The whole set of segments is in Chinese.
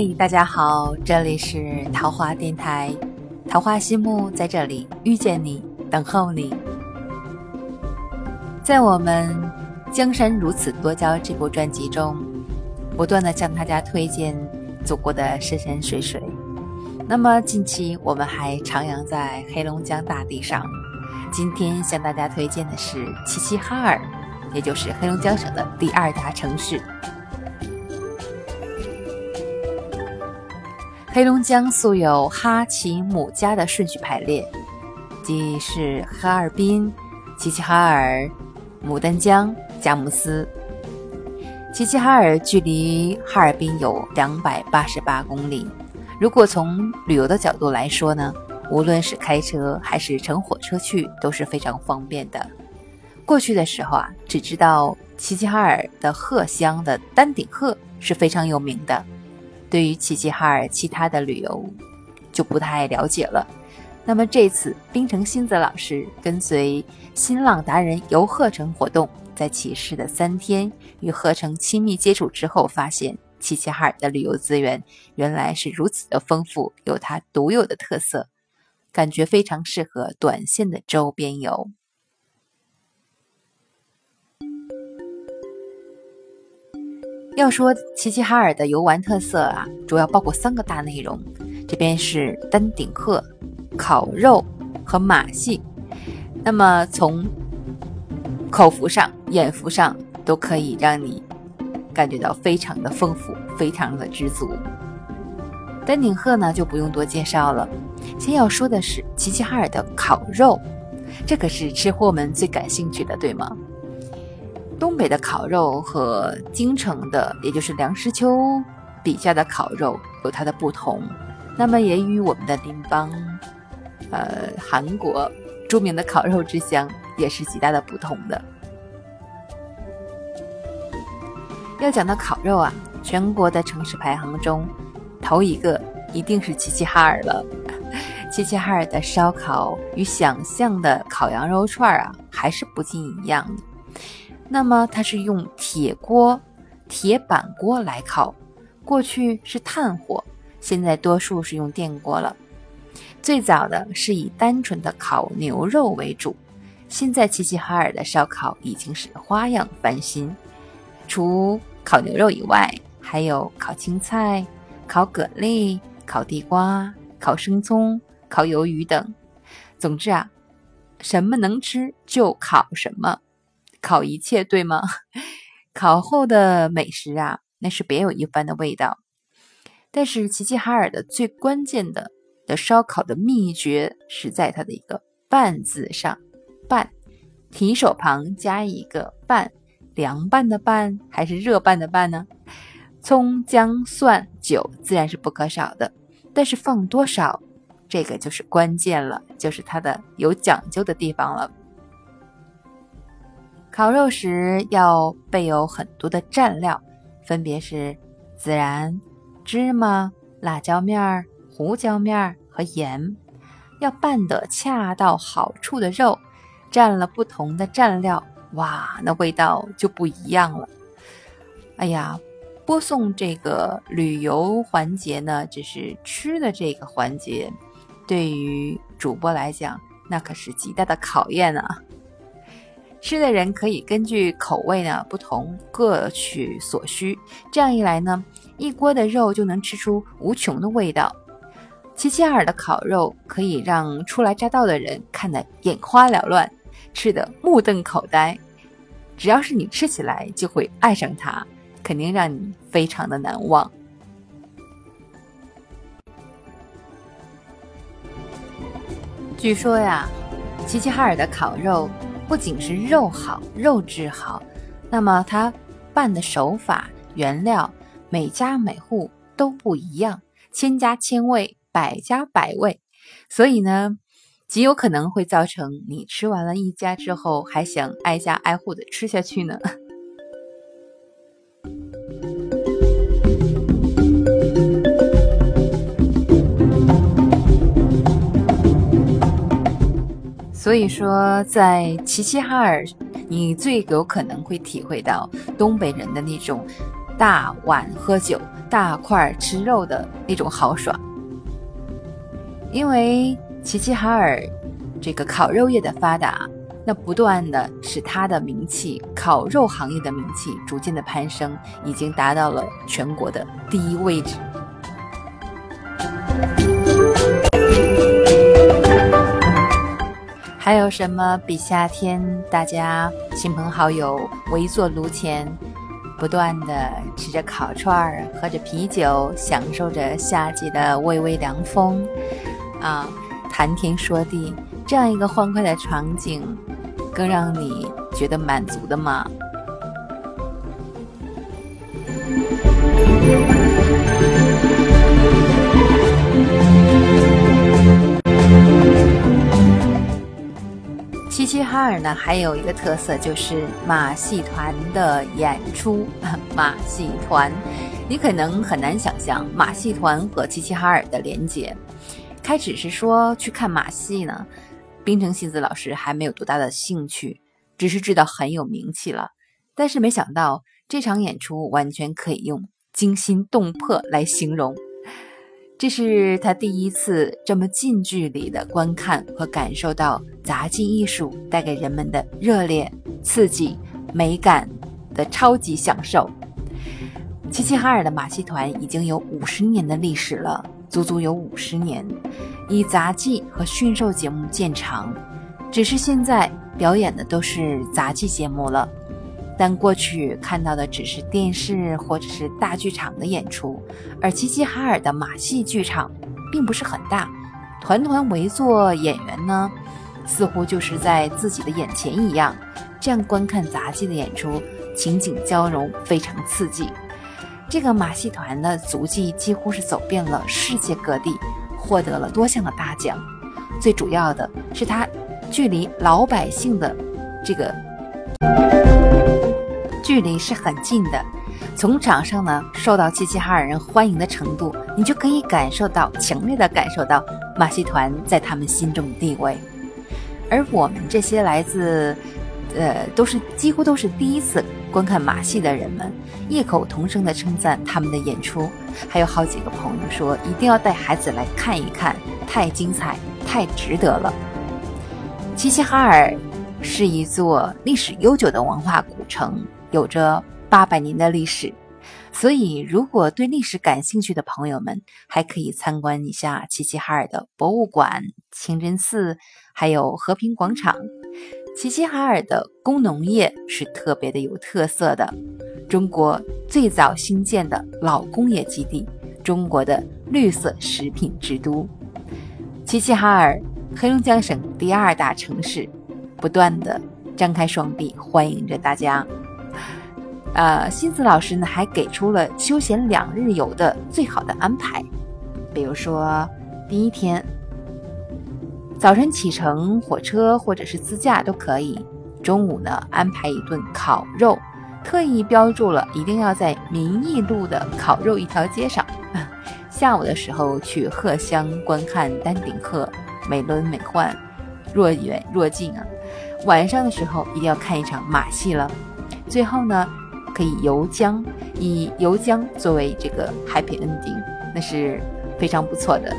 嘿，大家好，这里是桃花电台，桃花心木在这里遇见你，等候你。在我们《江山如此多娇》这部专辑中，不断的向大家推荐祖国的山山水水。那么近期我们还徜徉在黑龙江大地上，今天向大家推荐的是齐齐哈尔，也就是黑龙江省的第二大城市。黑龙江素有哈齐姆加的顺序排列，即是哈尔滨、齐齐哈尔、牡丹江、佳木斯。齐齐哈尔距离哈尔滨有两百八十八公里。如果从旅游的角度来说呢，无论是开车还是乘火车去都是非常方便的。过去的时候啊，只知道齐齐哈尔的鹤乡的丹顶鹤是非常有名的。对于齐齐哈尔其他的旅游就不太了解了。那么这次冰城新泽老师跟随新浪达人游鹤城活动，在起事的三天与鹤城亲密接触之后，发现齐齐哈尔的旅游资源原来是如此的丰富，有它独有的特色，感觉非常适合短线的周边游。要说齐齐哈尔的游玩特色啊，主要包括三个大内容。这边是丹顶鹤、烤肉和马戏。那么从口福上、眼福上都可以让你感觉到非常的丰富，非常的知足。丹顶鹤呢就不用多介绍了。先要说的是齐齐哈尔的烤肉，这可是吃货们最感兴趣的，对吗？东北的烤肉和京城的，也就是梁实秋笔下的烤肉有它的不同，那么也与我们的邻邦，呃，韩国著名的烤肉之乡也是极大的不同的。要讲到烤肉啊，全国的城市排行中，头一个一定是齐齐哈尔了。齐齐哈尔的烧烤与想象的烤羊肉串啊，还是不尽一样的。那么它是用铁锅、铁板锅来烤，过去是炭火，现在多数是用电锅了。最早的是以单纯的烤牛肉为主，现在齐齐哈尔的烧烤已经是花样翻新，除烤牛肉以外，还有烤青菜、烤蛤蜊、烤地瓜、烤生葱、烤鱿鱼等。总之啊，什么能吃就烤什么。烤一切对吗？烤后的美食啊，那是别有一番的味道。但是齐齐哈尔的最关键的的烧烤的秘诀是在它的一个“拌”字上，“拌”提手旁加一个“拌”，凉拌的“拌”还是热拌的“拌”呢？葱姜蒜酒自然是不可少的，但是放多少，这个就是关键了，就是它的有讲究的地方了。烤肉时要备有很多的蘸料，分别是孜然、芝麻、辣椒面儿、胡椒面儿和盐。要拌得恰到好处的肉，蘸了不同的蘸料，哇，那味道就不一样了。哎呀，播送这个旅游环节呢，只是吃的这个环节，对于主播来讲，那可是极大的考验啊。吃的人可以根据口味呢不同，各取所需。这样一来呢，一锅的肉就能吃出无穷的味道。齐齐哈尔的烤肉可以让初来乍到的人看得眼花缭乱，吃得目瞪口呆。只要是你吃起来就会爱上它，肯定让你非常的难忘。据说呀，齐齐哈尔的烤肉。不仅是肉好，肉质好，那么它拌的手法、原料，每家每户都不一样，千家千味，百家百味，所以呢，极有可能会造成你吃完了一家之后，还想挨家挨户的吃下去呢。所以说，在齐齐哈尔，你最有可能会体会到东北人的那种大碗喝酒、大块吃肉的那种豪爽。因为齐齐哈尔这个烤肉业的发达，那不断的使它的名气，烤肉行业的名气逐渐的攀升，已经达到了全国的第一位置。还有什么比夏天大家亲朋好友围坐炉前，不断的吃着烤串儿，喝着啤酒，享受着夏季的微微凉风？啊，谈天说地，这样一个欢快的场景，更让你觉得满足的吗？齐齐哈尔呢，还有一个特色就是马戏团的演出。马戏团，你可能很难想象马戏团和齐齐哈尔的连接。开始是说去看马戏呢，冰城信子老师还没有多大的兴趣，只是知道很有名气了。但是没想到这场演出完全可以用惊心动魄来形容。这是他第一次这么近距离的观看和感受到杂技艺术带给人们的热烈、刺激、美感的超级享受。齐齐哈尔的马戏团已经有五十年的历史了。足足有五十年，以杂技和驯兽节目见长，只是现在表演的都是杂技节目了。但过去看到的只是电视或者是大剧场的演出，而齐齐哈尔的马戏剧场并不是很大，团团围坐，演员呢似乎就是在自己的眼前一样，这样观看杂技的演出，情景交融，非常刺激。这个马戏团的足迹几乎是走遍了世界各地，获得了多项的大奖。最主要的是，它距离老百姓的这个距离是很近的。从场上呢受到齐齐哈尔人欢迎的程度，你就可以感受到强烈的感受到马戏团在他们心中的地位。而我们这些来自，呃，都是几乎都是第一次。观看马戏的人们异口同声地称赞他们的演出，还有好几个朋友说一定要带孩子来看一看，太精彩，太值得了。齐齐哈尔是一座历史悠久的文化古城，有着八百年的历史，所以如果对历史感兴趣的朋友们，还可以参观一下齐齐哈尔的博物馆、清真寺，还有和平广场。齐齐哈尔的工农业是特别的有特色的，中国最早兴建的老工业基地，中国的绿色食品之都。齐齐哈尔，黑龙江省第二大城市，不断的张开双臂欢迎着大家。呃，新子老师呢还给出了休闲两日游的最好的安排，比如说第一天。早晨启程，火车或者是自驾都可以。中午呢，安排一顿烤肉，特意标注了一定要在民义路的烤肉一条街上。下午的时候去鹤乡观看丹顶鹤，美轮美奂，若远若近啊。晚上的时候一定要看一场马戏了。最后呢，可以游江，以游江作为这个 happy ending，那是非常不错的。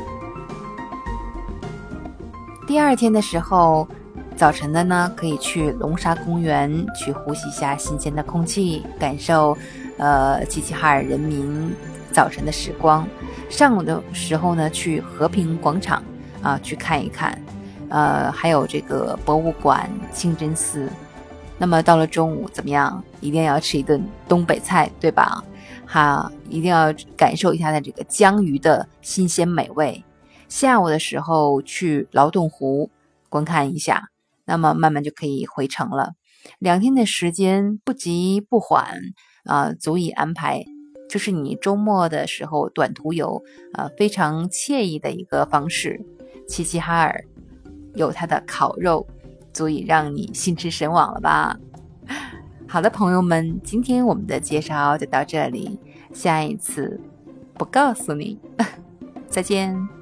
第二天的时候，早晨的呢，可以去龙沙公园去呼吸一下新鲜的空气，感受，呃，齐齐哈尔人民早晨的时光。上午的时候呢，去和平广场啊去看一看，呃，还有这个博物馆、清真寺。那么到了中午怎么样？一定要吃一顿东北菜，对吧？哈，一定要感受一下它这个江鱼的新鲜美味。下午的时候去劳动湖观看一下，那么慢慢就可以回城了。两天的时间不急不缓啊，足以安排，就是你周末的时候短途游啊，非常惬意的一个方式。齐齐哈尔有它的烤肉，足以让你心驰神往了吧？好的，朋友们，今天我们的介绍就到这里，下一次不告诉你，再见。